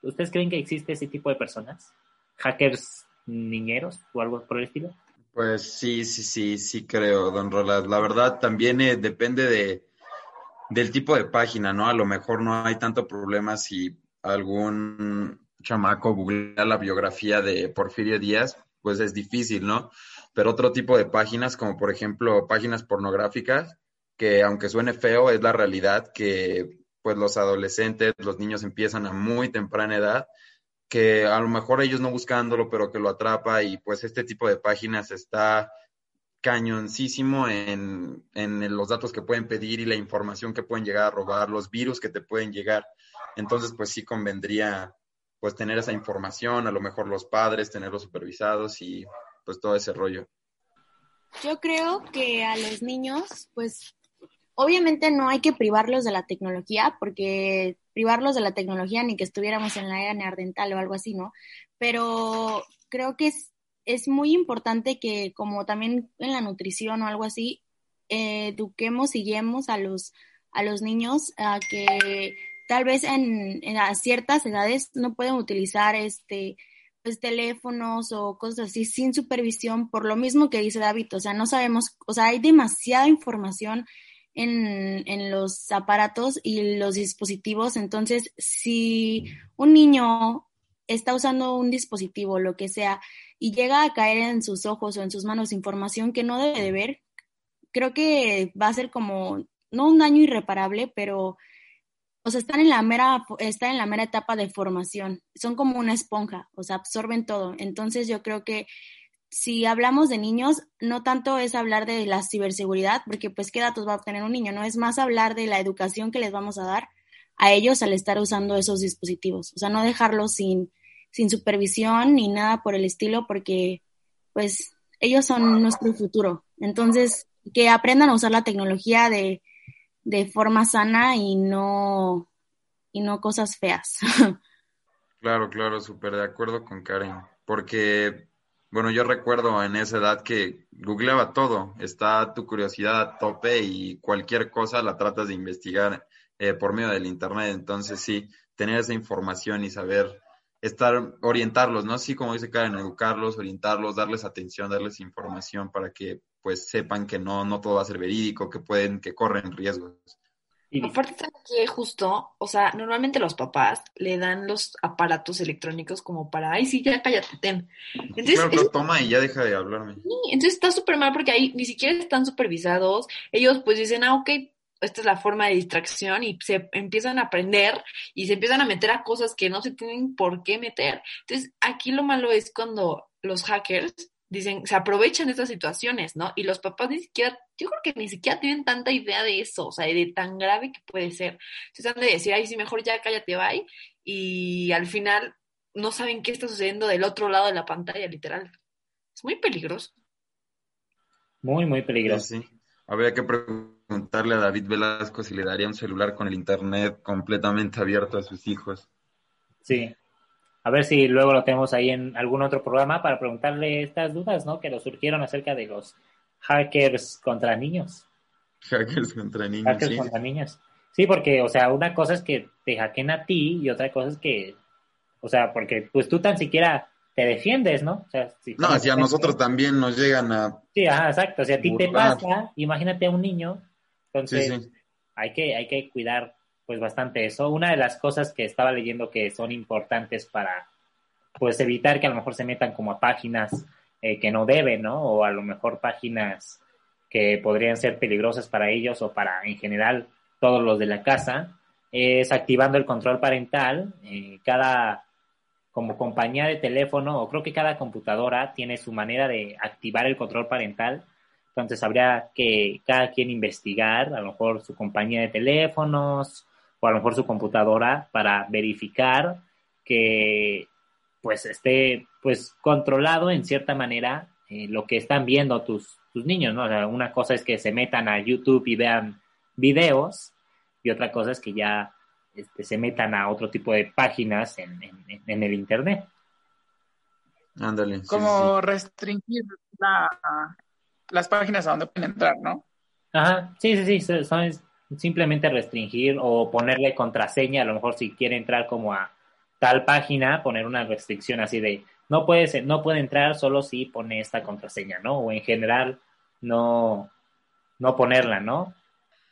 Speaker 3: ¿Ustedes creen que existe ese tipo de personas? ¿Hackers niñeros o algo por el estilo?
Speaker 4: Pues sí, sí, sí, sí creo, don Rolas. La verdad también eh, depende de, del tipo de página, ¿no? A lo mejor no hay tanto problema si algún chamaco googlea la biografía de Porfirio Díaz, pues es difícil, ¿no? Pero otro tipo de páginas, como por ejemplo páginas pornográficas, que aunque suene feo, es la realidad que pues los adolescentes, los niños empiezan a muy temprana edad, que a lo mejor ellos no buscándolo, pero que lo atrapa y pues este tipo de páginas está cañoncísimo en, en los datos que pueden pedir y la información que pueden llegar a robar, los virus que te pueden llegar. Entonces, pues sí convendría pues tener esa información, a lo mejor los padres, tenerlos supervisados y pues todo ese rollo.
Speaker 5: Yo creo que a los niños, pues obviamente no hay que privarlos de la tecnología, porque privarlos de la tecnología ni que estuviéramos en la era neandertal o algo así, ¿no? Pero creo que es, es muy importante que, como también en la nutrición o algo así, eh, eduquemos y guiemos a los, a los niños a que tal vez en, en a ciertas edades no pueden utilizar este pues teléfonos o cosas así sin supervisión por lo mismo que dice David, o sea, no sabemos, o sea, hay demasiada información en, en, los aparatos y los dispositivos. Entonces, si un niño está usando un dispositivo, lo que sea, y llega a caer en sus ojos o en sus manos información que no debe de ver, creo que va a ser como, no un daño irreparable, pero, o sea, están en la mera, están en la mera etapa de formación. Son como una esponja, o sea, absorben todo. Entonces, yo creo que si hablamos de niños, no tanto es hablar de la ciberseguridad, porque pues qué datos va a obtener un niño, no es más hablar de la educación que les vamos a dar a ellos al estar usando esos dispositivos, o sea, no dejarlos sin, sin supervisión ni nada por el estilo, porque pues ellos son nuestro futuro. Entonces, que aprendan a usar la tecnología de, de forma sana y no, y no cosas feas. <laughs>
Speaker 4: Claro, claro, súper de acuerdo con Karen, porque bueno, yo recuerdo en esa edad que googleaba todo, está tu curiosidad a tope y cualquier cosa la tratas de investigar eh, por medio del internet. Entonces sí, tener esa información y saber estar, orientarlos, ¿no? Sí, como dice Karen, educarlos, orientarlos, darles atención, darles información para que pues sepan que no, no todo va a ser verídico, que pueden, que corren riesgos.
Speaker 6: Aparte que justo, o sea, normalmente los papás le dan los aparatos electrónicos como para, ay, sí, ya cállate, ten.
Speaker 4: Entonces, claro, toma y ya deja de hablarme.
Speaker 6: Sí, entonces está súper mal porque ahí ni siquiera están supervisados. Ellos pues dicen, ah, ok, esta es la forma de distracción y se empiezan a aprender y se empiezan a meter a cosas que no se tienen por qué meter. Entonces, aquí lo malo es cuando los hackers dicen, se aprovechan de estas situaciones, ¿no? Y los papás ni siquiera, yo creo que ni siquiera tienen tanta idea de eso, o sea, de tan grave que puede ser. Se están de decir, ay, sí, mejor ya cállate, bye, y al final no saben qué está sucediendo del otro lado de la pantalla, literal. Es muy peligroso.
Speaker 3: Muy, muy peligroso.
Speaker 4: Sí, Habría que preguntarle a David Velasco si le daría un celular con el internet completamente abierto a sus hijos.
Speaker 3: Sí, a ver si luego lo tenemos ahí en algún otro programa para preguntarle estas dudas, ¿no? Que nos surgieron acerca de los hackers contra niños.
Speaker 4: Hackers contra niños.
Speaker 3: Hackers
Speaker 4: sí.
Speaker 3: contra niños. Sí, porque, o sea, una cosa es que te hackeen a ti y otra cosa es que, o sea, porque pues tú tan siquiera te defiendes, ¿no? O sea, si
Speaker 4: no, si a nosotros también nos llegan a...
Speaker 3: Sí, ajá, exacto. O sea, a ti te pasa, imagínate a un niño, entonces
Speaker 4: Sí, sí.
Speaker 3: hay que hay que cuidar pues bastante eso. Una de las cosas que estaba leyendo que son importantes para pues evitar que a lo mejor se metan como a páginas eh, que no deben, ¿no? O a lo mejor páginas que podrían ser peligrosas para ellos o para en general todos los de la casa, es activando el control parental. Eh, cada como compañía de teléfono o creo que cada computadora tiene su manera de activar el control parental. Entonces habría que cada quien investigar, a lo mejor su compañía de teléfonos o a lo mejor su computadora para verificar que pues esté pues controlado en cierta manera eh, lo que están viendo tus, tus niños, ¿no? O sea, una cosa es que se metan a YouTube y vean videos y otra cosa es que ya este, se metan a otro tipo de páginas en, en, el Internet.
Speaker 4: Ándale.
Speaker 8: Como restringir las páginas a donde pueden entrar, ¿no?
Speaker 3: Ajá, sí, sí, sí, son simplemente restringir o ponerle contraseña, a lo mejor si quiere entrar como a tal página, poner una restricción así de no puede, no puede entrar solo si pone esta contraseña, ¿no? O en general no, no ponerla, ¿no?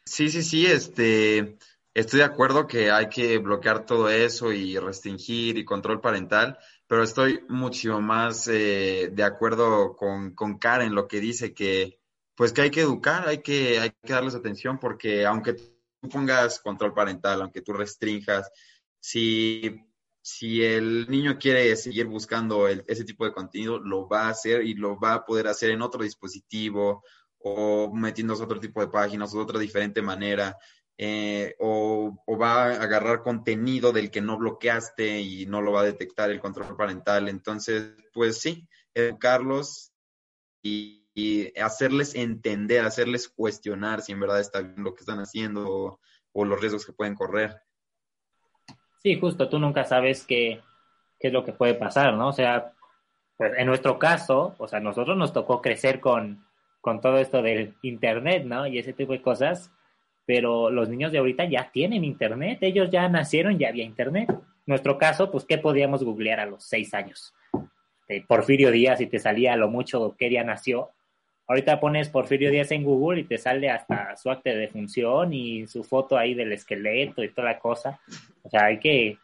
Speaker 4: Sí, sí, sí, este, estoy de acuerdo que hay que bloquear todo eso y restringir y control parental, pero estoy mucho más eh, de acuerdo con, con Karen, lo que dice que, pues que hay que educar, hay que, hay que darles atención porque aunque tú pongas control parental, aunque tú restringas, si si el niño quiere seguir buscando ese tipo de contenido, lo va a hacer y lo va a poder hacer en otro dispositivo o metiéndose a otro tipo de páginas o de otra diferente manera. Eh, o, va a agarrar contenido del que no bloqueaste y no lo va a detectar el control parental. Entonces, pues sí, educarlos y, y hacerles entender, hacerles cuestionar si en verdad está bien lo que están haciendo o los riesgos que pueden correr.
Speaker 3: Sí, justo, tú nunca sabes qué, qué es lo que puede pasar, ¿no? O sea, pues en nuestro caso, o sea, nosotros nos tocó crecer con, con todo esto del Internet, ¿no? Y ese tipo de cosas, pero los niños de ahorita ya tienen Internet, ellos ya nacieron, ya había Internet. Nuestro caso, pues, ¿qué podíamos googlear a los seis años? Porfirio Díaz y te salía lo mucho que día nació, Ahorita pones Porfirio Díaz en Google y te sale hasta su acta de defunción y su foto ahí del esqueleto y toda la cosa. O sea, hay que,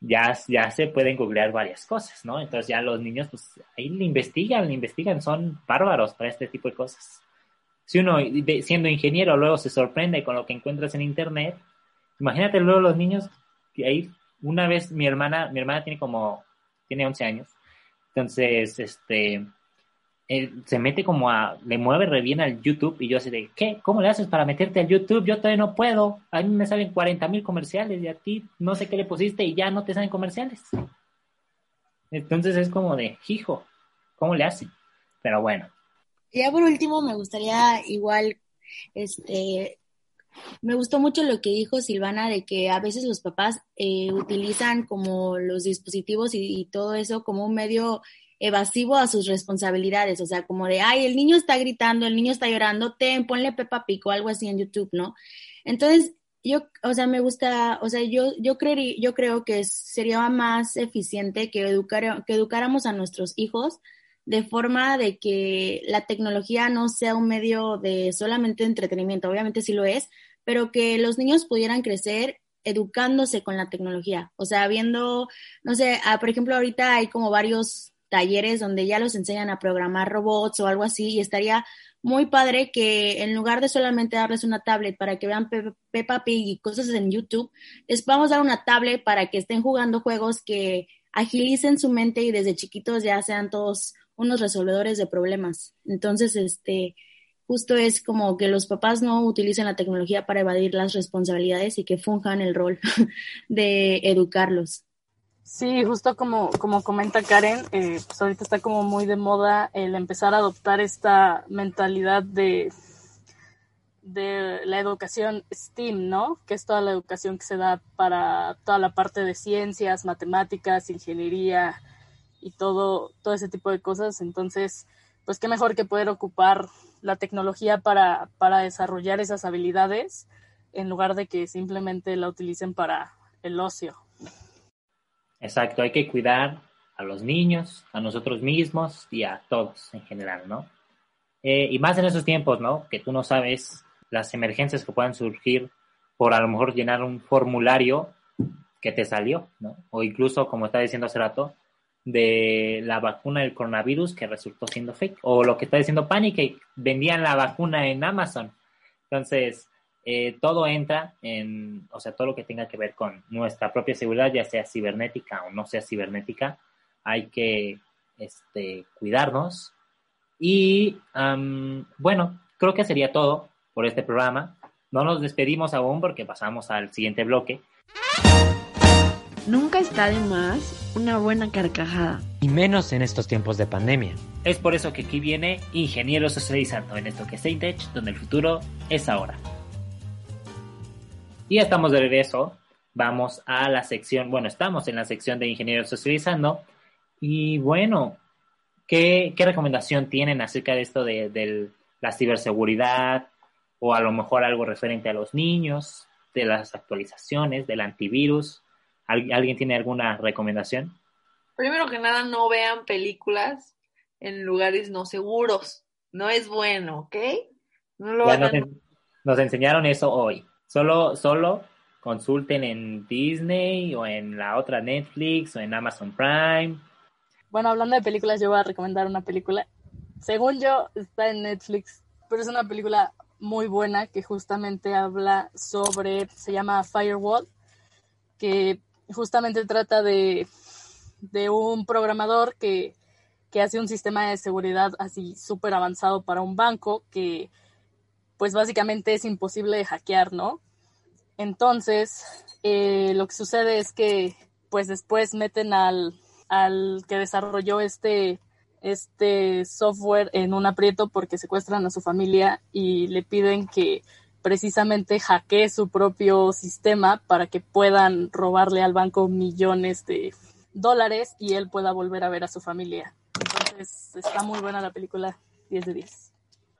Speaker 3: ya, ya se pueden googlear varias cosas, ¿no? Entonces ya los niños, pues ahí le investigan, le investigan, son bárbaros para este tipo de cosas. Si uno, siendo ingeniero, luego se sorprende con lo que encuentras en Internet, imagínate luego los niños, que ahí una vez mi hermana, mi hermana tiene como, tiene 11 años, entonces, este, se mete como a, le mueve re bien al YouTube y yo así de, ¿qué? ¿Cómo le haces para meterte al YouTube? Yo todavía no puedo. A mí me salen 40 mil comerciales y a ti no sé qué le pusiste y ya no te salen comerciales. Entonces es como de, hijo, ¿cómo le hace? Pero bueno.
Speaker 5: Ya por último me gustaría igual, este, me gustó mucho lo que dijo Silvana de que a veces los papás eh, utilizan como los dispositivos y todo eso como un medio evasivo a sus responsabilidades, o sea, como de, ay, el niño está gritando, el niño está llorando, ten, ponle Pepa Pico, algo así en YouTube, ¿no? Entonces, yo, o sea, me gusta, o sea, yo, yo, creería, yo creo que sería más eficiente que, educar, que educáramos a nuestros hijos de forma de que la tecnología no sea un medio de solamente entretenimiento, obviamente sí lo es, pero que los niños pudieran crecer educándose con la tecnología, o sea, viendo, no sé, ah, por ejemplo, ahorita hay como varios talleres donde ya los enseñan a programar robots o algo así y estaría muy padre que en lugar de solamente darles una tablet para que vean Peppa Pig y cosas en YouTube, les podamos dar una tablet para que estén jugando juegos que agilicen su mente y desde chiquitos ya sean todos unos resolvedores de problemas. Entonces, este, justo es como que los papás no utilicen la tecnología para evadir las responsabilidades y que funjan el rol <laughs> de educarlos.
Speaker 2: Sí, justo como, como comenta Karen, eh, pues ahorita está como muy de moda el empezar a adoptar esta mentalidad de, de la educación STEAM, ¿no? Que es toda la educación que se da para toda la parte de ciencias, matemáticas, ingeniería y todo, todo ese tipo de cosas. Entonces, pues qué mejor que poder ocupar la tecnología para, para desarrollar esas habilidades en lugar de que simplemente la utilicen para el ocio.
Speaker 3: Exacto, hay que cuidar a los niños, a nosotros mismos y a todos en general, ¿no? Eh, y más en esos tiempos, ¿no? Que tú no sabes las emergencias que puedan surgir por a lo mejor llenar un formulario que te salió, ¿no? O incluso, como estaba diciendo hace rato, de la vacuna del coronavirus que resultó siendo fake. O lo que está diciendo Panic, vendían la vacuna en Amazon. Entonces, eh, todo entra en, o sea, todo lo que tenga que ver con nuestra propia seguridad, ya sea cibernética o no sea cibernética, hay que este, cuidarnos. Y bueno, creo que sería todo por este programa. No nos despedimos aún porque pasamos al siguiente bloque.
Speaker 13: Nunca está de más una buena carcajada.
Speaker 14: Y menos en estos tiempos de pandemia.
Speaker 3: Es por eso que aquí viene Ingeniero Socializando en esto que es Tech, donde el futuro es ahora. Y estamos de regreso. Vamos a la sección, bueno, estamos en la sección de ingenieros socializando. Y bueno, ¿qué, qué recomendación tienen acerca de esto de, de la ciberseguridad o a lo mejor algo referente a los niños, de las actualizaciones, del antivirus? ¿Alguien tiene alguna recomendación?
Speaker 6: Primero que nada, no vean películas en lugares no seguros. No es bueno, ¿ok? No lo
Speaker 3: Ya
Speaker 6: hagan.
Speaker 3: nos, en- nos enseñaron eso hoy. Solo, solo consulten en Disney o en la otra Netflix o en Amazon Prime.
Speaker 2: Bueno, hablando de películas, yo voy a recomendar una película. Según yo, está en Netflix, pero es una película muy buena que justamente habla sobre, se llama Firewall, que justamente trata de, de un programador que, que hace un sistema de seguridad así súper avanzado para un banco que pues básicamente es imposible de hackear, ¿no? Entonces, eh, lo que sucede es que pues después meten al, al que desarrolló este, este software en un aprieto porque secuestran a su familia y le piden que precisamente hackee su propio sistema para que puedan robarle al banco millones de dólares y él pueda volver a ver a su familia. Entonces está muy buena la película, 10 de 10.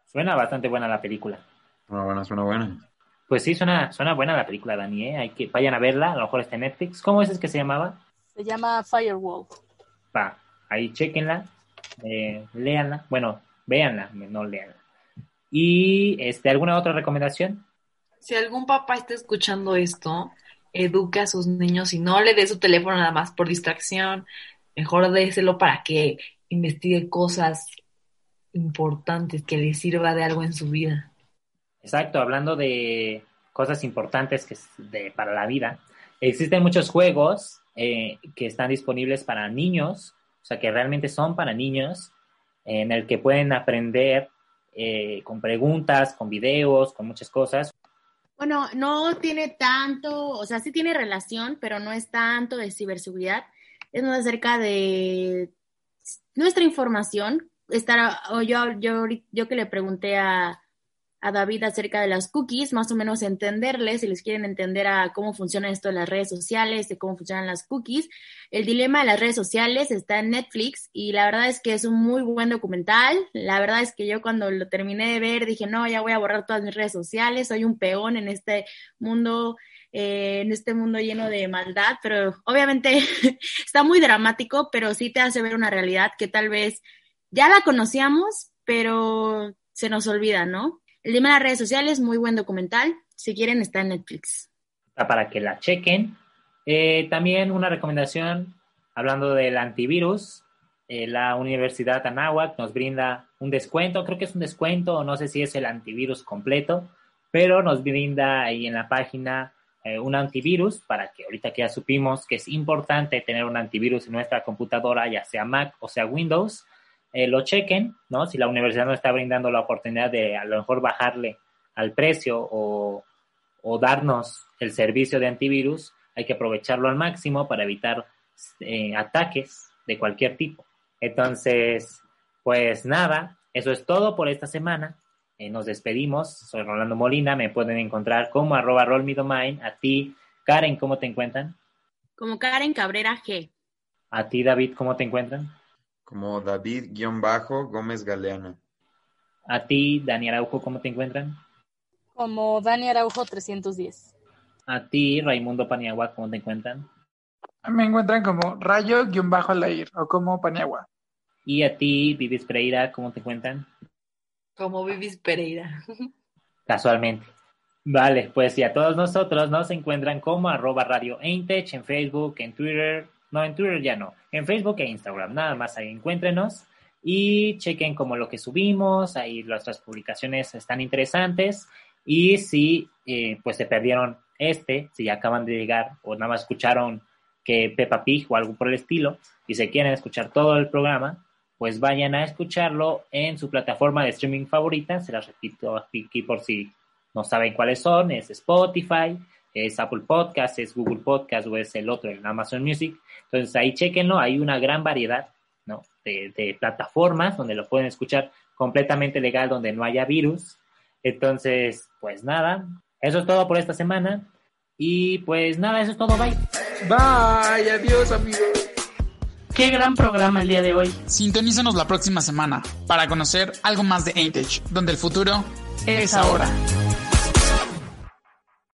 Speaker 3: Suena bastante buena la película.
Speaker 4: Suena buena, suena buena.
Speaker 3: Pues sí, suena, suena buena la película, Dani. ¿eh? Hay que vayan a verla, a lo mejor está en Netflix. ¿Cómo es es que se llamaba?
Speaker 2: Se llama Firewall.
Speaker 3: Va, ahí chequenla, eh, léanla, bueno, véanla, no léanla. Y este, ¿alguna otra recomendación?
Speaker 6: Si algún papá está escuchando esto, eduque a sus niños y no le dé su teléfono nada más por distracción. Mejor déselo para que investigue cosas importantes, que le sirva de algo en su vida.
Speaker 3: Exacto, hablando de cosas importantes que es de, para la vida, existen muchos juegos eh, que están disponibles para niños, o sea, que realmente son para niños, en el que pueden aprender eh, con preguntas, con videos, con muchas cosas.
Speaker 5: Bueno, no tiene tanto, o sea, sí tiene relación, pero no es tanto de ciberseguridad. Es más acerca de nuestra información. Estar, yo, yo, yo que le pregunté a, a David acerca de las cookies, más o menos entenderles, si les quieren entender a cómo funciona esto de las redes sociales, de cómo funcionan las cookies. El dilema de las redes sociales está en Netflix y la verdad es que es un muy buen documental. La verdad es que yo cuando lo terminé de ver dije, no, ya voy a borrar todas mis redes sociales, soy un peón en este mundo. eh, en este mundo lleno de maldad, pero obviamente <laughs> está muy dramático, pero sí te hace ver una realidad que tal vez ya la conocíamos, pero se nos olvida, ¿no? El tema de las redes sociales, muy buen documental. Si quieren, está en Netflix.
Speaker 3: Para que la chequen. Eh, también una recomendación, hablando del antivirus, eh, la Universidad Anáhuac nos brinda un descuento, creo que es un descuento, no sé si es el antivirus completo, pero nos brinda ahí en la página eh, un antivirus para que ahorita que ya supimos que es importante tener un antivirus en nuestra computadora, ya sea Mac o sea Windows, eh, lo chequen, ¿no? Si la universidad no está brindando la oportunidad de a lo mejor bajarle al precio o, o darnos el servicio de antivirus, hay que aprovecharlo al máximo para evitar eh, ataques de cualquier tipo. Entonces, pues nada, eso es todo por esta semana. Eh, nos despedimos. Soy Rolando Molina. Me pueden encontrar como arroba rollmedomain. A ti, Karen, ¿cómo te encuentran?
Speaker 5: Como Karen Cabrera G.
Speaker 3: A ti, David, ¿cómo te encuentran?
Speaker 4: Como David-Gómez Galeano.
Speaker 3: A ti, Dani Araujo, ¿cómo te encuentran?
Speaker 2: Como Dani Araujo 310.
Speaker 3: A ti, Raimundo Paniagua, ¿cómo te encuentran?
Speaker 8: Me encuentran como rayo-alair o como Paniagua.
Speaker 3: Y a ti, Vivis Pereira, ¿cómo te encuentran?
Speaker 6: Como Vivis Pereira. <laughs>
Speaker 3: Casualmente. Vale, pues y a todos nosotros nos encuentran como arroba radio Eintech en Facebook, en Twitter, no, en Twitter ya no, en Facebook e Instagram, nada más ahí encuéntrenos y chequen como lo que subimos, ahí nuestras publicaciones están interesantes. Y si eh, pues se perdieron este, si acaban de llegar o nada más escucharon que Peppa Pig o algo por el estilo y se quieren escuchar todo el programa, pues vayan a escucharlo en su plataforma de streaming favorita, se las repito aquí por si no saben cuáles son, es Spotify, es Apple Podcast, es Google Podcast o es el otro en Amazon Music. Entonces ahí chequenlo, hay una gran variedad ¿no? de, de, plataformas donde lo pueden escuchar completamente legal, donde no haya virus. Entonces, pues nada, eso es todo por esta semana. Y pues nada, eso es todo. Bye.
Speaker 8: Bye, adiós amigos.
Speaker 2: Qué gran programa el día de hoy.
Speaker 8: Sintonízanos la próxima semana para conocer algo más de Aintech, donde el futuro es, ahora.